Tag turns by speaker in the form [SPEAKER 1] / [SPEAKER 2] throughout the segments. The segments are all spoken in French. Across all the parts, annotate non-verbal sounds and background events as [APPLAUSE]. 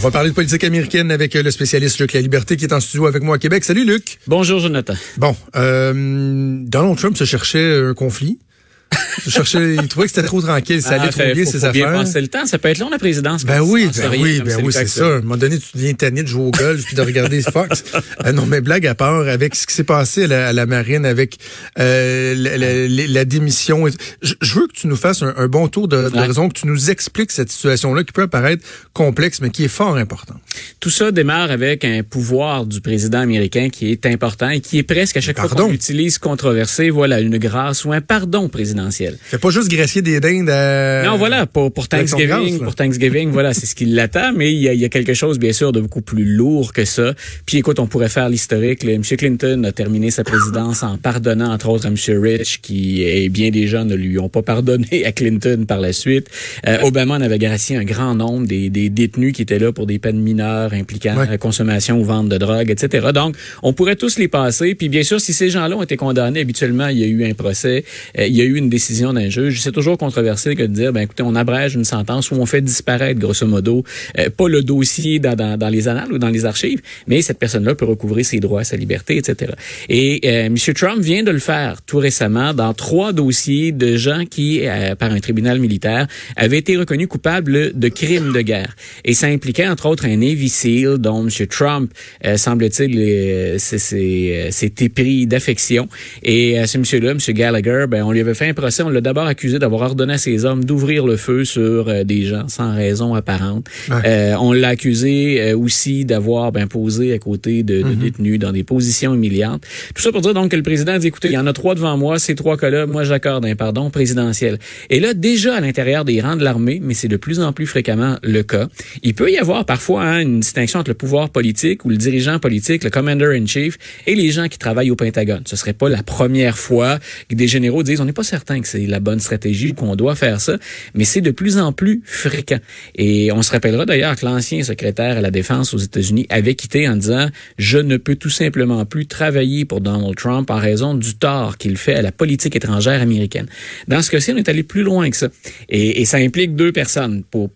[SPEAKER 1] Va parler de politique américaine avec le spécialiste Luc La Liberté qui est en studio avec moi à Québec. Salut Luc.
[SPEAKER 2] Bonjour Jonathan.
[SPEAKER 1] Bon, euh, Donald Trump se cherchait un conflit. Je cherchais, il trouvait que c'était trop tranquille, ça allait
[SPEAKER 2] Ah,
[SPEAKER 1] trop
[SPEAKER 2] fait-
[SPEAKER 1] bien
[SPEAKER 2] faut-
[SPEAKER 1] ses
[SPEAKER 2] faut
[SPEAKER 1] affaires.
[SPEAKER 2] bien passer le temps. Ça peut être long, la présidence.
[SPEAKER 1] Ben oui, ben
[SPEAKER 2] rien,
[SPEAKER 1] oui, ben oui, c'est
[SPEAKER 2] que
[SPEAKER 1] ça. À un moment donné, tu deviens tanné de jouer au golf puis de regarder Fox. Euh, [LAUGHS] non, mais blague à part, avec ce qui s'est passé à la, à la marine, avec euh, la, la- la- la démission, je, je veux que tu nous fasses un, un bon tour de, de
[SPEAKER 2] Ouais.
[SPEAKER 1] raison, que tu nous expliques cette situation-là qui peut apparaître complexe, mais qui est fort importante.
[SPEAKER 2] Tout ça démarre avec un pouvoir du président américain qui est important et qui est presque à chaque fois qu'on l'utilise controversé, voilà, une grâce ou un pardon présidentiel.
[SPEAKER 1] Fait pas juste gracier des dindes à...
[SPEAKER 2] Non, voilà, pour, Thanksgiving, pour Thanksgiving, [LAUGHS] voilà, c'est ce qui l'attend, mais il y, a, il y a quelque chose, bien sûr, de beaucoup plus lourd que ça. Puis écoute, on pourrait faire l'historique. M. Clinton a terminé sa présidence en pardonnant, entre autres, à M. Rich, qui, et bien des gens ne lui ont pas pardonné à Clinton par la suite. Euh, Obama en avait gracié un grand nombre des, des détenus qui étaient là pour des peines mineures impliquant
[SPEAKER 1] Ouais.
[SPEAKER 2] la consommation ou vente de drogue, etc. Donc, on pourrait tous les passer. Puis bien sûr, si ces gens-là ont été condamnés, habituellement, il y a eu un procès, euh, il y a eu une décision d'un juge. C'est toujours controversé que de dire, ben écoutez, on abrège une sentence ou on fait disparaître, grosso modo, euh, pas le dossier dans, dans, dans les annales ou dans les archives, mais cette personne-là peut recouvrer ses droits, sa liberté, etc. Et euh, M. Trump vient de le faire tout récemment dans trois dossiers de gens qui, euh, par un tribunal militaire, avaient été reconnus coupables de crimes de guerre. Et ça impliquait, entre autres, un Navy dont M. Trump, euh, semble-t-il, euh, euh, s'est épris d'affection. Et ce monsieur-là, M. Gallagher, ben, on lui avait fait un procès. On l'a d'abord accusé d'avoir ordonné à ses hommes d'ouvrir le feu sur euh, des gens sans raison apparente.
[SPEAKER 1] Ouais.
[SPEAKER 2] Euh, on l'a accusé euh, aussi d'avoir ben, posé à côté de, de détenus dans des positions humiliantes. Tout ça pour dire donc que le président dit, écoutez, il y en a trois devant moi, ces trois cas-là, moi j'accorde un pardon présidentiel. Et là, déjà à l'intérieur des rangs de l'armée, mais c'est de plus en plus fréquemment le cas, il peut y avoir parfois hein, une distinction entre le pouvoir politique ou le dirigeant politique, le commander-in-chief, et les gens qui travaillent au Pentagone. Ce serait pas la première fois que des généraux disent, on n'est pas certain c'est la bonne stratégie, qu'on doit faire ça, mais c'est de plus en plus fréquent. Et on se rappellera d'ailleurs que l'ancien secrétaire à la défense aux États-Unis avait quitté en disant, je ne peux tout simplement plus travailler pour Donald Trump en raison du tort qu'il fait à la politique étrangère américaine. Dans ce cas-ci, on est allé plus loin que ça. Et, ça implique deux personnes pour,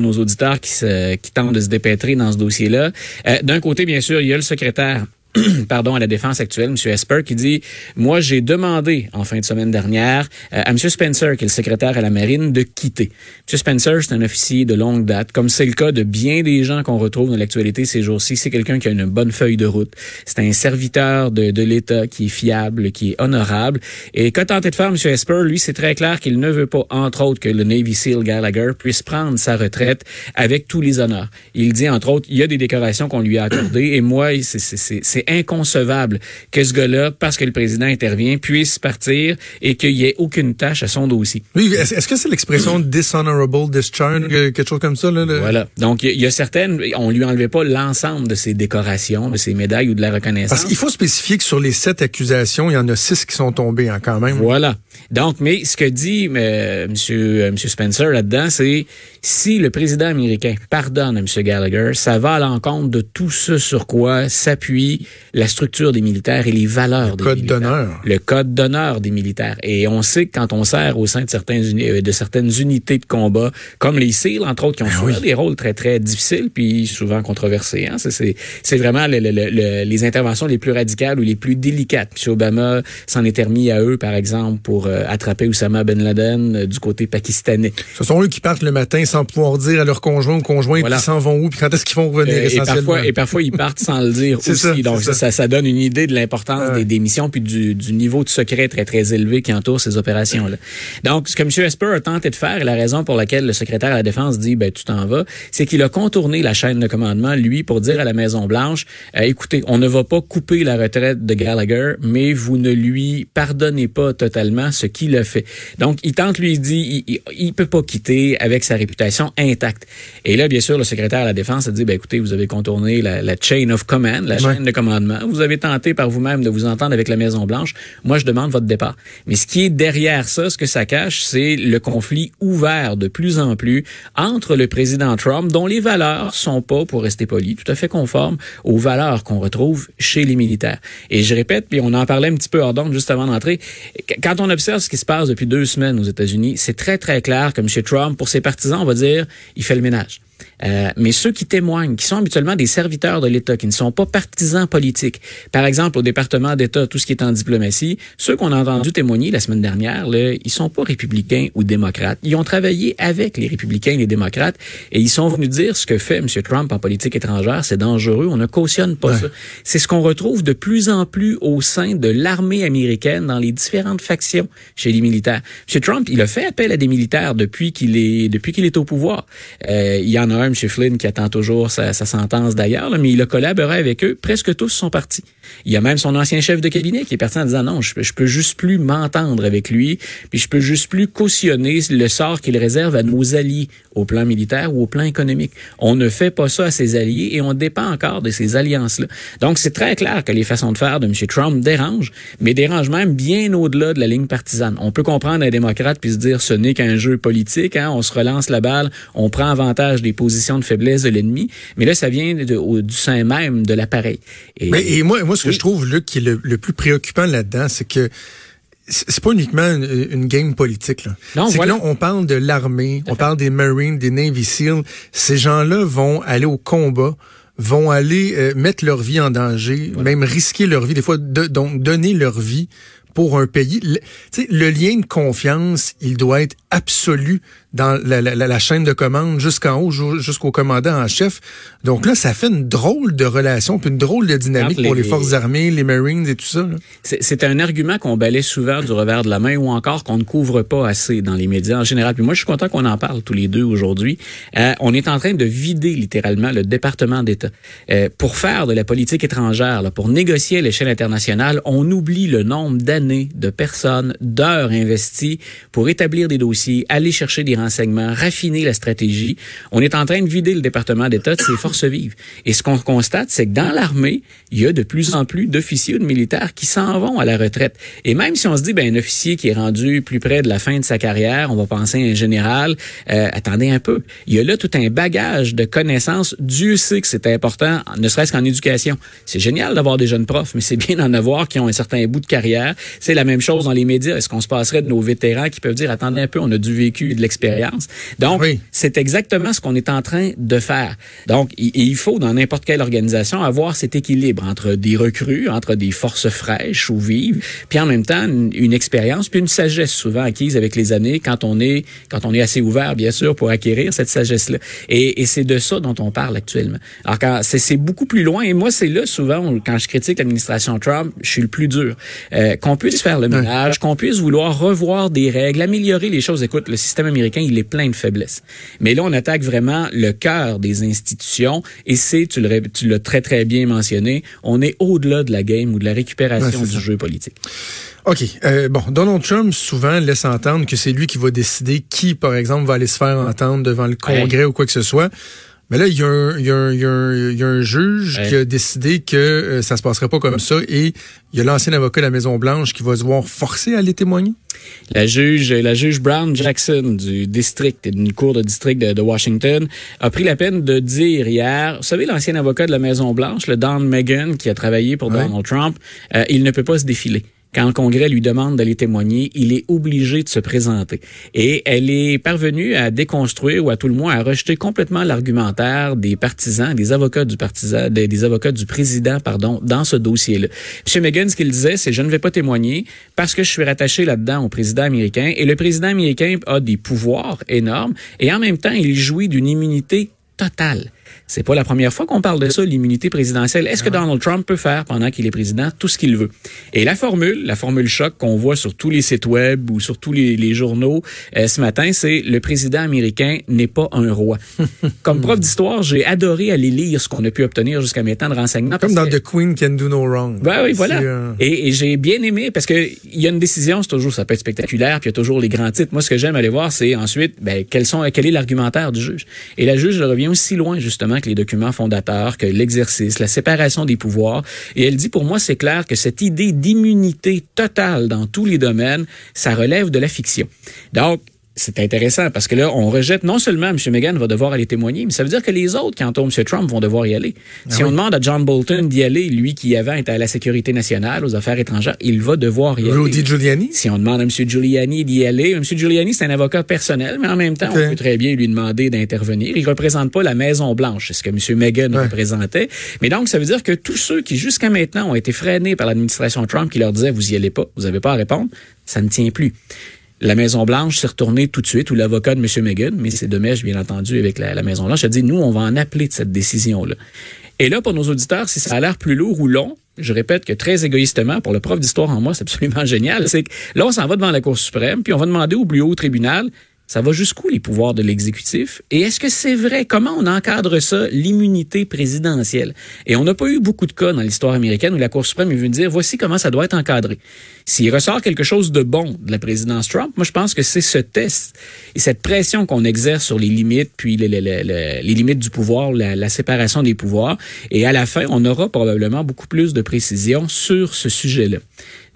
[SPEAKER 2] nos auditeurs qui tentent de se dépêtrer dans ce dossier-là. Euh, D'un côté, bien sûr, il y a le secrétaire [CLEARS THROAT] pardon, à la défense actuelle, M. Esper, qui dit, moi, j'ai demandé en fin de semaine dernière euh, à M. Spencer, qui est le secrétaire à la marine, de quitter. M. Spencer, c'est un officier de longue date, comme c'est le cas de bien des gens qu'on retrouve dans l'actualité ces jours-ci. C'est quelqu'un qui a une bonne feuille de route. C'est un serviteur de, de l'État qui est fiable, qui est honorable. Et qu'a tenté de faire M. Esper, lui, c'est très clair qu'il ne veut pas, entre autres, que le Navy SEAL Gallagher puisse prendre sa retraite avec tous les honneurs. Il dit, entre autres, il y a des décorations qu'on lui a accordées, et moi, c'est- c'est- inconcevable que ce gars-là, parce que le président intervient, puisse partir et qu'il n'y ait aucune tâche à son dossier.
[SPEAKER 1] Oui, est-ce que c'est l'expression [CLEARS THROAT] dishonorable discharge, que- quelque chose comme ça? Là, le-
[SPEAKER 2] Voilà. Donc, il y a- il y, a certaines, on lui enlevait pas l'ensemble de ses décorations, de ses médailles ou de la reconnaissance.
[SPEAKER 1] Parce qu'il faut spécifier que sur les sept accusations, il y en a six qui sont tombés hein, quand même.
[SPEAKER 2] Voilà. Donc, mais ce que dit euh, monsieur, euh, monsieur Spencer là-dedans, c'est si le président américain pardonne à M. Gallagher, ça va à l'encontre de tout ce sur quoi s'appuie la structure des militaires et les valeurs des
[SPEAKER 1] code
[SPEAKER 2] militaires.
[SPEAKER 1] d'honneur.
[SPEAKER 2] Le code d'honneur des militaires. Et on sait que quand on sert au sein de certaines, uni- euh, de certaines unités de combat, comme les SEAL, entre autres, qui ont
[SPEAKER 1] Ben
[SPEAKER 2] souvent
[SPEAKER 1] oui.
[SPEAKER 2] des rôles très, très difficiles, puis souvent controversés. Hein? C'est- C'est c'est vraiment le- le- le- le- les interventions les plus radicales ou les plus délicates. M. Obama s'en est remis à eux, par exemple, pour euh, attraper Oussama Ben Laden euh, du côté pakistanais.
[SPEAKER 1] Ce sont eux qui partent le matin sans pouvoir dire à leur conjoint ou conjoint
[SPEAKER 2] Voilà.
[SPEAKER 1] qui s'en vont où puis quand est-ce qu'ils vont revenir
[SPEAKER 2] Euh, et, parfois, et parfois, ils partent sans le dire [LAUGHS] aussi.
[SPEAKER 1] ça,
[SPEAKER 2] Donc, ça. Ça, ça, donne une idée de l'importance des, des, missions puis du, du, niveau de secret très, très élevé qui entoure ces opérations-là. Donc, ce que M. Esper a tenté de faire, et la raison pour laquelle le secrétaire à la Défense dit, ben, tu t'en vas, c'est qu'il a contourné la chaîne de commandement, lui, pour dire à la Maison-Blanche, euh, écoutez, on ne va pas couper la retraite de Gallagher, mais vous ne lui pardonnez pas totalement ce qu'il a fait. Donc, il tente, lui, il dit, il, il, peut pas quitter avec sa réputation intacte. Et là, bien sûr, le secrétaire à la Défense a dit, ben, écoutez, vous avez contourné la, la chain of command, la chaîne de commandement. Vous avez tenté par vous-même de vous entendre avec la Maison-Blanche. Moi, je demande votre départ. Mais ce qui est derrière ça, ce que ça cache, c'est le conflit ouvert de plus en plus entre le président Trump, dont les valeurs sont pas, pour rester poli, tout à fait conformes aux valeurs qu'on retrouve chez les militaires. Et je répète, puis on en parlait un petit peu hors d'ordre juste avant d'entrer, quand on observe ce qui se passe depuis deux semaines aux États-Unis, c'est très, très clair que M. Trump, pour ses partisans, on va dire, il fait le ménage. Euh, mais ceux qui témoignent, qui sont habituellement des serviteurs de l'État, qui ne sont pas partisans politiques, par exemple au département d'État, tout ce qui est en diplomatie, ceux qu'on a entendu témoigner la semaine dernière, là, ils sont pas républicains ou démocrates. Ils ont travaillé avec les républicains et les démocrates et ils sont venus dire ce que fait M. Trump en politique étrangère, c'est dangereux, on ne cautionne pas ouais. ça. C'est ce qu'on retrouve de plus en plus au sein de l'armée américaine dans les différentes factions chez les militaires. M. Trump, il a fait appel à des militaires depuis qu'il est depuis qu'il est au pouvoir. Euh, il y M. Flynn, qui attend toujours sa, sa sentence d'ailleurs, mais il a collaboré avec eux. Presque tous sont partis. Il y a même son ancien chef de cabinet qui est parti en disant non, je, je peux juste plus m'entendre avec lui, puis je peux juste plus cautionner le sort qu'il réserve à nos alliés au plan militaire ou au plan économique. On ne fait pas ça à ses alliés et on dépend encore de ces alliances-là. Donc c'est très clair que les façons de faire de M. Trump dérangent, mais dérangent même bien au-delà de la ligne partisane. On peut comprendre un démocrate puis se dire ce n'est qu'un jeu politique, hein, on se relance la balle, on prend avantage des positions de faiblesse de l'ennemi, mais là ça vient de, au, du sein même de l'appareil.
[SPEAKER 1] Et, moi, moi ce que oui. je trouve Luc qui est le, le plus préoccupant là-dedans, c'est que c'est pas uniquement une, une, game politique. Là. Non, voilà. que là, on parle de l'armée, on parle des Marines, des Navy SEAL. Ces gens-là vont aller au combat, vont aller euh, mettre leur vie en danger, voilà. même risquer leur vie, des fois, de, donc donner leur vie pour un pays. Le, le lien de confiance, il doit être absolu dans la, la, la chaîne de commande jusqu'en haut, jusqu'au commandant en chef. Donc là, ça fait une drôle de relation, puis une drôle de dynamique les, pour les forces armées, les Marines et tout ça.
[SPEAKER 2] C'est un argument qu'on balaie souvent du revers de la main ou encore qu'on ne couvre pas assez dans les médias en général. Puis moi, je suis content qu'on en parle tous les deux aujourd'hui. Euh, on est en train de vider littéralement le département d'État. Euh, pour faire de la politique étrangère, là, pour négocier à l'échelle internationale, on oublie le nombre d'années, de personnes, d'heures investies pour établir des dossiers, aller chercher des renseignements, raffiner la stratégie. On est en train de vider le département d'État de ses forces vives. Et ce qu'on constate, c'est que dans l'armée, il y a de plus en plus d'officiers ou de militaires qui s'en vont à la retraite. Et même si on se dit, ben, un officier qui est rendu plus près de la fin de sa carrière, on va penser à un général, euh, attendez un peu. Il y a là tout un bagage de connaissances. Dieu sait que c'est important, ne serait-ce qu'en éducation. C'est génial d'avoir des jeunes profs, mais c'est bien d'en avoir qui ont un certain bout de carrière. C'est la même chose dans les médias. Est-ce qu'on se passerait de nos vétérans qui peuvent dire, attendez un peu, on a du vécu et de l'expérience? Donc, oui. c'est exactement ce qu'on est en train de faire. Donc, il, faut, dans n'importe quelle organisation, avoir cet équilibre entre des recrues, entre des forces fraîches ou vives, puis en même temps, une, une expérience, puis une sagesse souvent acquise avec les années quand on est, quand on est assez ouvert, bien sûr, pour acquérir cette sagesse-là. Et, et c'est de ça dont on parle actuellement. Alors, quand c'est beaucoup plus loin, et moi, c'est là, souvent, quand je critique l'administration Trump, je suis le plus dur. Euh, puisse faire le ménage, qu'on puisse vouloir revoir des règles, améliorer les choses. Écoute, le système américain, il est plein de faiblesses. Mais là, on attaque vraiment le cœur des institutions et c'est, tu l'as très, très bien mentionné, on est au-delà de la game ou de la récupération ouais, du ça. jeu politique.
[SPEAKER 1] OK. Euh, bon, Donald Trump souvent laisse entendre que c'est lui qui va décider qui, par exemple, va aller se faire entendre devant le Congrès ouais. ou quoi que ce soit. Mais là, il y, a un, il, y a un, il, y a un, il y a un juge ouais. qui a décidé que euh, ça se passerait pas comme ça et il y a l'ancien avocat de la Maison-Blanche qui va se voir forcé à aller témoigner.
[SPEAKER 2] La juge, la juge Brown Jackson du district, d'une cour de district de, de, Washington, a pris la peine de dire hier, vous savez, l'ancien avocat de la Maison-Blanche, le Don Megan, qui a travaillé pour ouais. Donald Trump, euh, il ne peut pas se défiler quand le Congrès lui demande d'aller témoigner, il est obligé de se présenter. Et elle est parvenue à déconstruire ou à tout le moins à rejeter complètement l'argumentaire des partisans, des avocats du président, pardon, dans ce dossier-là. M. Megan, ce qu'il disait, c'est je ne vais pas témoigner parce que je suis rattaché là-dedans au président américain et le président américain a des pouvoirs énormes et en même temps, il jouit d'une immunité totale. C'est pas la première fois qu'on parle de ça, l'immunité présidentielle. Est-ce que Donald Trump peut faire, pendant qu'il est président, tout ce qu'il veut? Et la formule, la formule choc qu'on voit sur tous les sites web ou sur tous les, journaux euh, ce matin, c'est le président américain n'est pas un roi. [LAUGHS] Comme prof d'histoire, j'ai adoré aller lire ce qu'on a pu obtenir jusqu'à maintenant de renseignements.
[SPEAKER 1] Comme dans The Queen Can Do No Wrong.
[SPEAKER 2] Ben oui, voilà. Euh, et, j'ai bien aimé parce que il y a une décision, c'est toujours, ça peut être spectaculaire, puis il y a toujours les grands titres. Moi, ce que j'aime aller voir, c'est ensuite, ben, quels sont, quel est l'argumentaire du juge. Et la juge revient aussi loin, justement, les documents fondateurs, que l'exercice, la séparation des pouvoirs. Et elle dit, pour moi, c'est clair que cette idée d'immunité totale dans tous les domaines, ça relève de la fiction. Donc, c'est intéressant parce que là, on rejette non seulement M. Meghan va devoir aller témoigner, mais ça veut dire que les autres qui entourent M. Trump vont devoir y aller. Ah si on demande à John Bolton d'y aller, lui qui avant était à la sécurité nationale, aux affaires étrangères, il va devoir y
[SPEAKER 1] Rudy aller. Giuliani?
[SPEAKER 2] Si on demande à M. Giuliani d'y aller, M. Giuliani, c'est un avocat personnel, mais en même temps, on peut très bien lui demander d'intervenir. Il représente pas la Maison-Blanche, c'est ce que M. Meghan représentait. Mais donc, ça veut dire que tous ceux qui, jusqu'à maintenant, ont été freinés par l'administration Trump qui leur disait, vous y allez pas, vous avez pas à répondre, ça ne tient plus. La Maison-Blanche s'est retournée tout de suite, ou l'avocat de M. Meghan, mais c'est mèche, bien entendu, avec la, Maison-Blanche, a dit, nous, on va en appeler de cette décision-là. Et là, pour nos auditeurs, si ça a l'air plus lourd ou long, je répète que très égoïstement, pour le prof d'histoire en moi, c'est absolument [LAUGHS] génial, c'est que là, on s'en va devant la Cour suprême, puis on va demander au plus haut tribunal, ça va jusqu'où les pouvoirs de l'exécutif? Et est-ce que c'est vrai? Comment on encadre ça, l'immunité présidentielle? Et on n'a pas eu beaucoup de cas dans l'histoire américaine où la Cour suprême est venue dire, voici comment ça doit être encadré. S'il ressort quelque chose de bon de la présidence Trump, moi je pense que c'est ce test et cette pression qu'on exerce sur les limites, puis les, les, les, limites du pouvoir, la, la, séparation des pouvoirs. Et à la fin, on aura probablement beaucoup plus de précision sur ce sujet-là.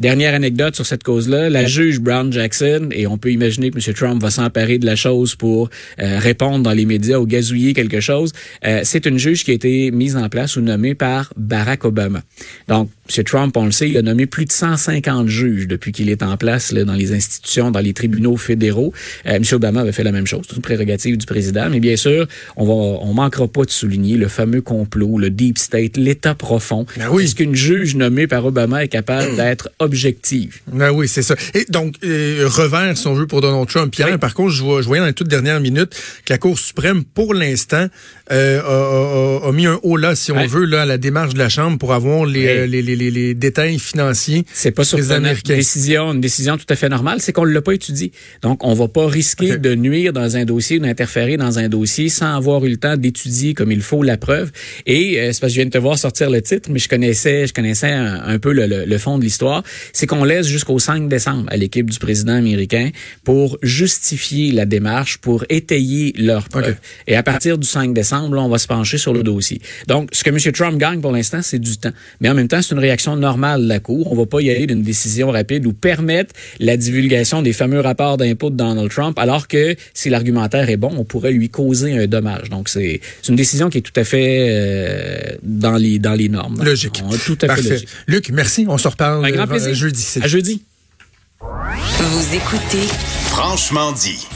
[SPEAKER 2] Dernière anecdote sur cette cause-là, la juge Brown Jackson, et on peut imaginer que M. Trump va s'emparer de la chose pour euh, répondre dans les médias ou gazouiller quelque chose, euh, c'est une juge qui a été mise en place ou nommée par Barack Obama. Donc, M. Trump, on le sait, il a nommé plus de 150 juges depuis qu'il est en place là, dans les institutions, dans les tribunaux fédéraux. Euh, M. Obama avait fait la même chose, c'est une prérogative du président. Mais bien sûr, on va, on manquera pas de souligner le fameux complot, le deep state, l'État profond. Ben oui. Est-ce qu'une juge nommée par Obama est capable d'être objective?
[SPEAKER 1] Ben oui, c'est ça. Et donc, euh, revers, si on veut, pour Donald Trump. Pierre, par contre, je, vois, je voyais dans les toutes dernières minutes que la Cour suprême, pour l'instant, euh, a, a, a, mis un haut là, si on veut, là, à la démarche de la Chambre pour avoir les, euh, les, les, les, détails financiers.
[SPEAKER 2] C'est pas sur Une décision, une décision tout à fait normale, c'est qu'on l'a pas étudié. Donc, on va pas risquer de nuire dans un dossier ou d'interférer dans un dossier sans avoir eu le temps d'étudier comme il faut la preuve. Et euh, c'est parce que je viens de te voir sortir le titre, mais je connaissais, je connaissais un, peu le, le, fond de l'histoire. C'est qu'on laisse jusqu'au 5 décembre à l'équipe du président américain pour justifier la démarche, pour étayer leurs preuves. Et à partir du 5 décembre on va se pencher sur le dossier. Donc, ce que M. Trump gagne pour l'instant, c'est du temps. Mais en même temps, c'est une réaction normale de la Cour. On va pas y aller d'une décision rapide ou permettre la divulgation des fameux rapports d'impôts de Donald Trump, alors que si l'argumentaire est bon, on pourrait lui causer un dommage. Donc, c'est une décision qui est tout à fait euh, dans, les, dans les normes.
[SPEAKER 1] Logique. tout à fait logique. Luc, merci. On se reparle
[SPEAKER 2] Un grand plaisir.
[SPEAKER 1] jeudi.
[SPEAKER 2] À jeudi.
[SPEAKER 3] Vous écoutez Franchement dit.